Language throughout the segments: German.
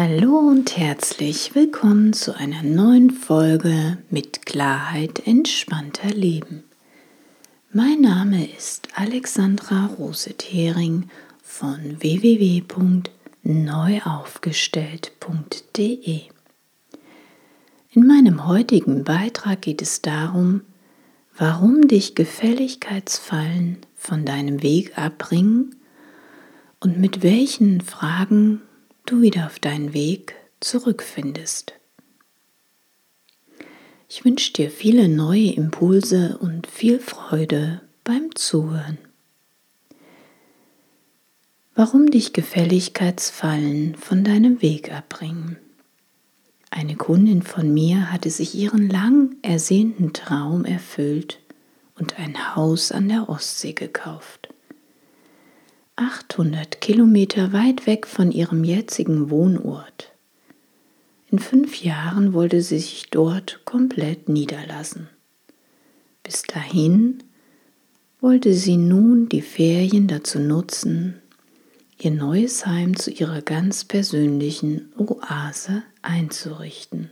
Hallo und herzlich willkommen zu einer neuen Folge mit Klarheit entspannter Leben. Mein Name ist Alexandra Rose-Thering von www.neuaufgestellt.de. In meinem heutigen Beitrag geht es darum, warum dich Gefälligkeitsfallen von deinem Weg abbringen und mit welchen Fragen du wieder auf deinen Weg zurückfindest. Ich wünsche dir viele neue Impulse und viel Freude beim Zuhören. Warum dich Gefälligkeitsfallen von deinem Weg abbringen? Eine Kundin von mir hatte sich ihren lang ersehnten Traum erfüllt und ein Haus an der Ostsee gekauft. 800 Kilometer weit weg von ihrem jetzigen Wohnort. In fünf Jahren wollte sie sich dort komplett niederlassen. Bis dahin wollte sie nun die Ferien dazu nutzen, ihr neues Heim zu ihrer ganz persönlichen Oase einzurichten.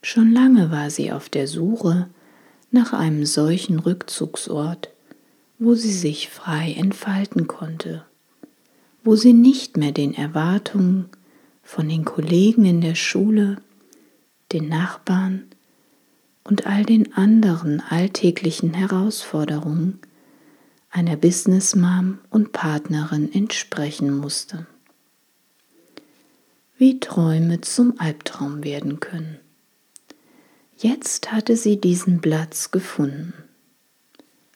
Schon lange war sie auf der Suche nach einem solchen Rückzugsort, wo sie sich frei entfalten konnte, wo sie nicht mehr den Erwartungen von den Kollegen in der Schule, den Nachbarn und all den anderen alltäglichen Herausforderungen einer Businessmom und Partnerin entsprechen musste. Wie Träume zum Albtraum werden können. Jetzt hatte sie diesen Platz gefunden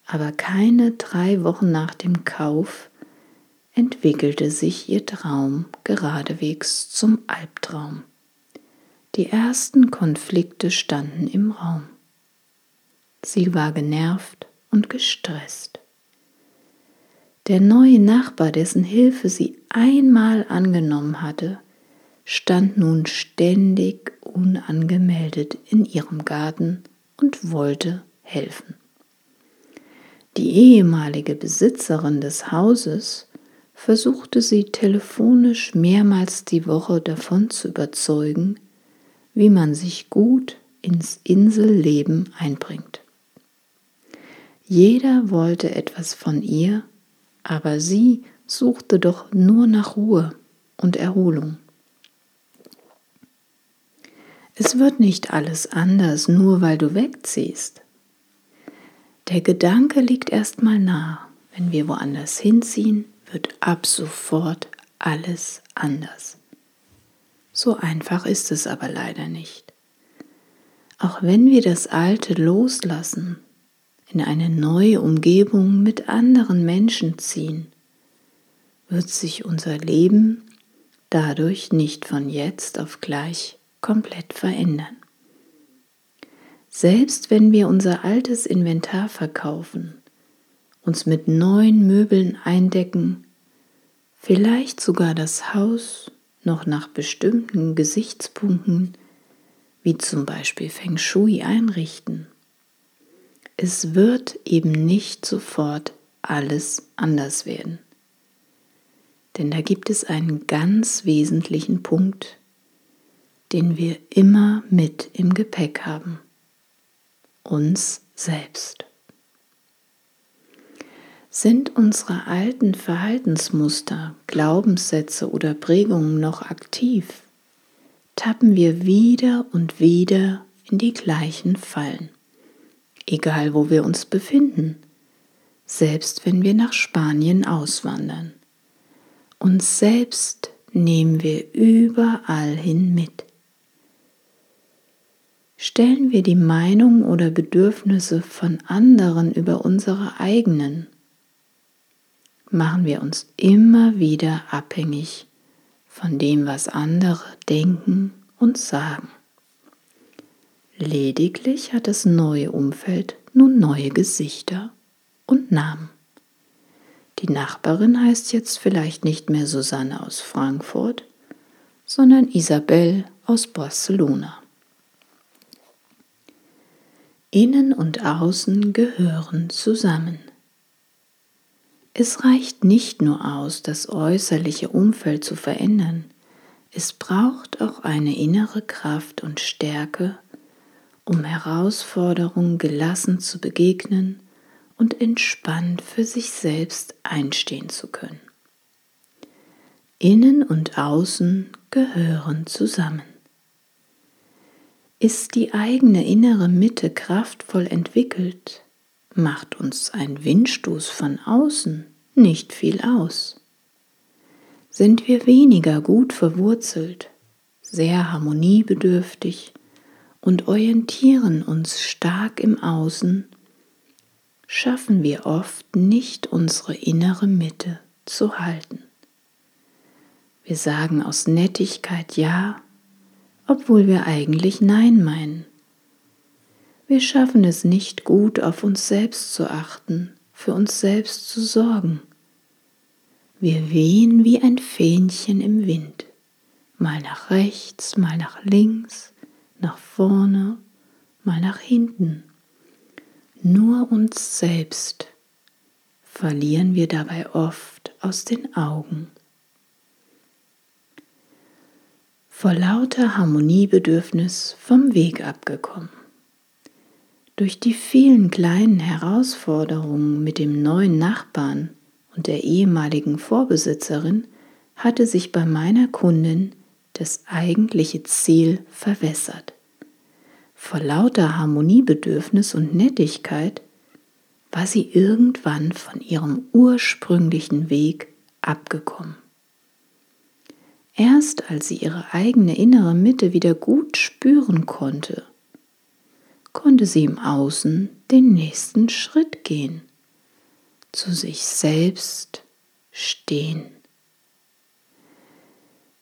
aber keine drei Wochen nach dem Kauf entwickelte sich ihr Traum geradewegs zum Albtraum. Die ersten Konflikte standen im Raum. Sie war genervt und gestresst. Der neue Nachbar, dessen Hilfe sie einmal angenommen hatte, stand nun ständig unangemeldet in ihrem Garten und wollte helfen. Die ehemalige Besitzerin des Hauses versuchte sie telefonisch mehrmals die Woche davon zu überzeugen, wie man sich gut ins Inselleben einbringt. Jeder wollte etwas von ihr, aber sie suchte doch nur nach Ruhe und Erholung. Es wird nicht alles anders, nur weil du wegziehst. Der Gedanke liegt erstmal nah. Wenn wir woanders hinziehen, wird ab sofort alles anders. So einfach ist es aber leider nicht. Auch wenn wir das Alte loslassen, in eine neue Umgebung mit anderen Menschen ziehen, wird sich unser Leben dadurch nicht von jetzt auf gleich komplett verändern. Selbst wenn wir unser altes Inventar verkaufen, uns mit neuen Möbeln eindecken, vielleicht sogar das Haus noch nach bestimmten Gesichtspunkten, wie zum Beispiel Feng Shui, einrichten. Es wird eben nicht sofort alles anders werden. Denn da gibt es einen ganz wesentlichen Punkt, den wir immer mit im Gepäck haben uns selbst. Sind unsere alten Verhaltensmuster, Glaubenssätze oder Prägungen noch aktiv, tappen wir wieder und wieder in die gleichen Fallen, egal wo wir uns befinden, selbst wenn wir nach Spanien auswandern. Uns selbst nehmen wir überall hin mit. Stellen wir die Meinung oder Bedürfnisse von anderen über unsere eigenen, machen wir uns immer wieder abhängig von dem, was andere denken und sagen. Lediglich hat das neue Umfeld nun neue Gesichter und Namen. Die Nachbarin heißt jetzt vielleicht nicht mehr Susanne aus Frankfurt, sondern Isabel aus Barcelona. Innen und Außen gehören zusammen. Es reicht nicht nur aus, das äußerliche Umfeld zu verändern, Es braucht auch eine innere Kraft und Stärke, um Herausforderungen gelassen zu begegnen und entspannt für sich selbst einstehen zu können. Innen und Außen gehören zusammen. Ist die eigene innere Mitte kraftvoll entwickelt, macht uns ein Windstoß von außen nicht viel aus. Sind wir weniger gut verwurzelt, sehr harmoniebedürftig und orientieren uns stark im Außen, schaffen wir oft nicht unsere innere Mitte zu halten. Wir sagen aus Nettigkeit Ja, obwohl wir eigentlich Nein meinen. Wir schaffen es nicht gut, auf uns selbst zu achten, für uns selbst zu sorgen. Wir wehen wie ein Fähnchen im Wind, mal nach rechts, mal nach links, nach vorne, mal nach hinten. Nur uns selbst verlieren wir dabei oft aus den Augen. Vor lauter Harmoniebedürfnis vom Weg abgekommen. Durch die vielen kleinen Herausforderungen mit dem neuen Nachbarn und der ehemaligen Vorbesitzerin hatte sich bei meiner Kundin das eigentliche Ziel verwässert. Vor lauter Harmoniebedürfnis und Nettigkeit war sie irgendwann von ihrem ursprünglichen Weg abgekommen. Erst als sie ihre eigene innere Mitte wieder gut spüren konnte, konnte sie im Außen den nächsten Schritt gehen, zu sich selbst stehen.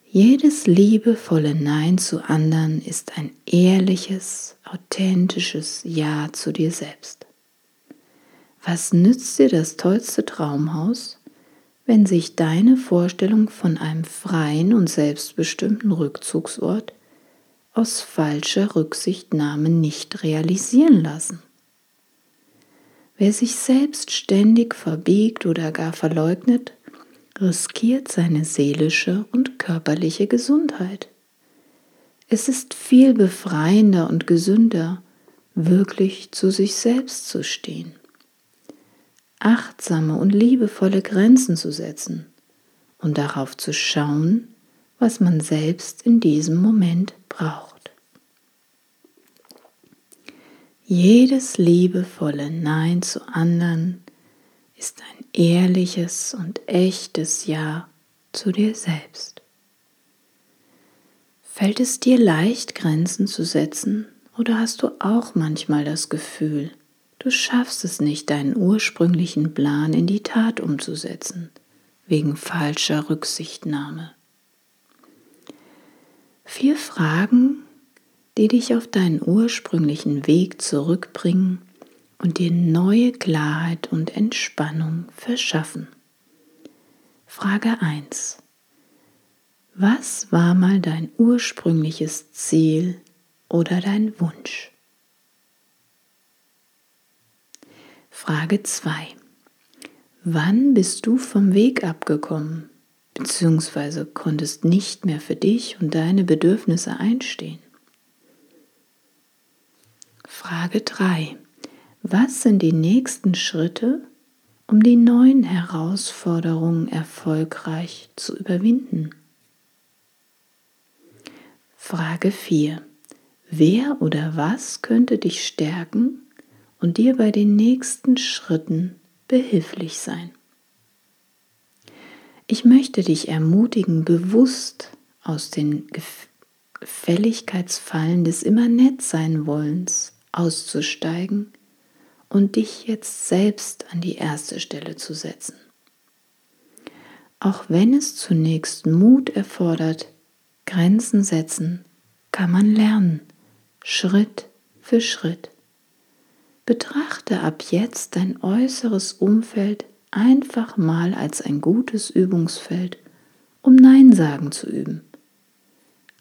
Jedes liebevolle Nein zu anderen ist ein ehrliches, authentisches Ja zu dir selbst. Was nützt dir das tollste Traumhaus, wenn sich deine Vorstellung von einem freien und selbstbestimmten Rückzugsort aus falscher Rücksichtnahme nicht realisieren lassen. Wer sich selbst ständig verbiegt oder gar verleugnet, riskiert seine seelische und körperliche Gesundheit. Es ist viel befreiender und gesünder, wirklich zu sich selbst zu stehen achtsame und liebevolle Grenzen zu setzen und darauf zu schauen, was man selbst in diesem Moment braucht. Jedes liebevolle Nein zu anderen ist ein ehrliches und echtes Ja zu dir selbst. Fällt es dir leicht, Grenzen zu setzen oder hast du auch manchmal das Gefühl, Du schaffst es nicht, deinen ursprünglichen Plan in die Tat umzusetzen, wegen falscher Rücksichtnahme. Vier Fragen, die dich auf deinen ursprünglichen Weg zurückbringen und dir neue Klarheit und Entspannung verschaffen. Frage 1. Was war mal dein ursprüngliches Ziel oder dein Wunsch? Frage 2. Wann bist du vom Weg abgekommen bzw. konntest nicht mehr für dich und deine Bedürfnisse einstehen? Frage 3. Was sind die nächsten Schritte, um die neuen Herausforderungen erfolgreich zu überwinden? Frage 4. Wer oder was könnte dich stärken und dir bei den nächsten Schritten behilflich sein. Ich möchte dich ermutigen, bewusst aus den Gefälligkeitsfallen des immer nett sein wollens auszusteigen und dich jetzt selbst an die erste Stelle zu setzen. Auch wenn es zunächst Mut erfordert, Grenzen setzen, kann man lernen, Schritt für Schritt. Betrachte ab jetzt dein äußeres Umfeld einfach mal als ein gutes Übungsfeld, um Nein sagen zu üben,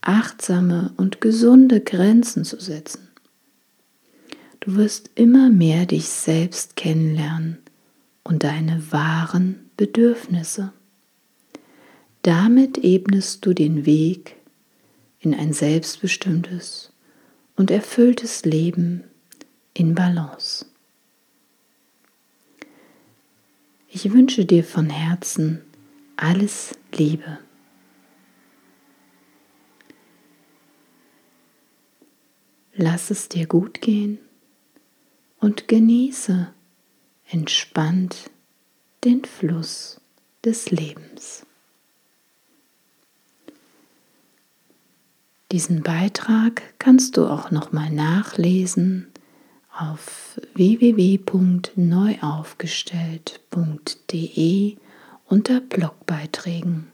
achtsame und gesunde Grenzen zu setzen. Du wirst immer mehr dich selbst kennenlernen und deine wahren Bedürfnisse. Damit ebnest du den Weg in ein selbstbestimmtes und erfülltes Leben in Balance. Ich wünsche dir von Herzen alles Liebe. Lass es dir gut gehen und genieße entspannt den Fluss des Lebens. Diesen Beitrag kannst du auch noch mal nachlesen auf www.neuaufgestellt.de unter Blogbeiträgen.